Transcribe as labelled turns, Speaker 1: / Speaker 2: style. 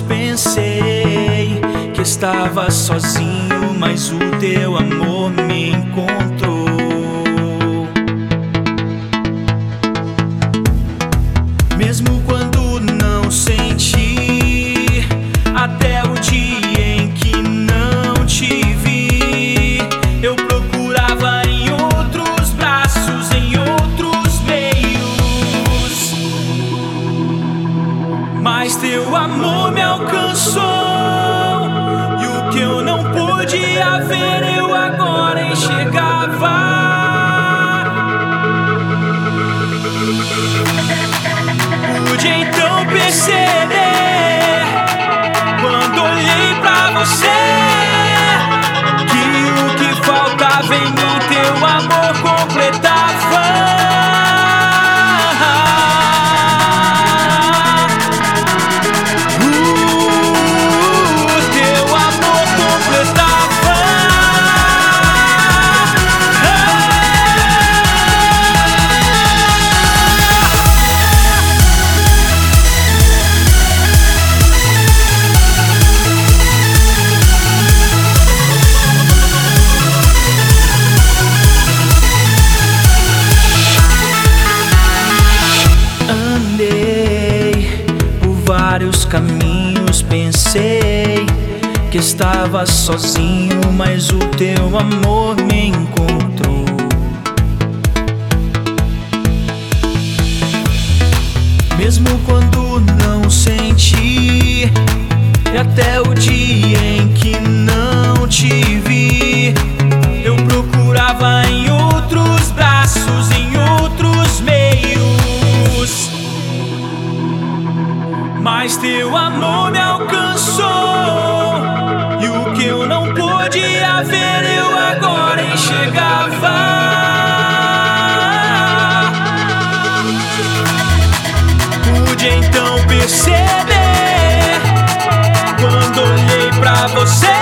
Speaker 1: pensei que estava sozinho, mas o teu amor me encontrou. Mas teu amor me alcançou, vários caminhos, pensei que estava sozinho, mas o teu amor me encontrou. Mesmo quando não senti, e até o dia em que Mas teu amor me alcançou, e o que eu não podia ver, eu agora enxergava. Pude então perceber quando olhei pra você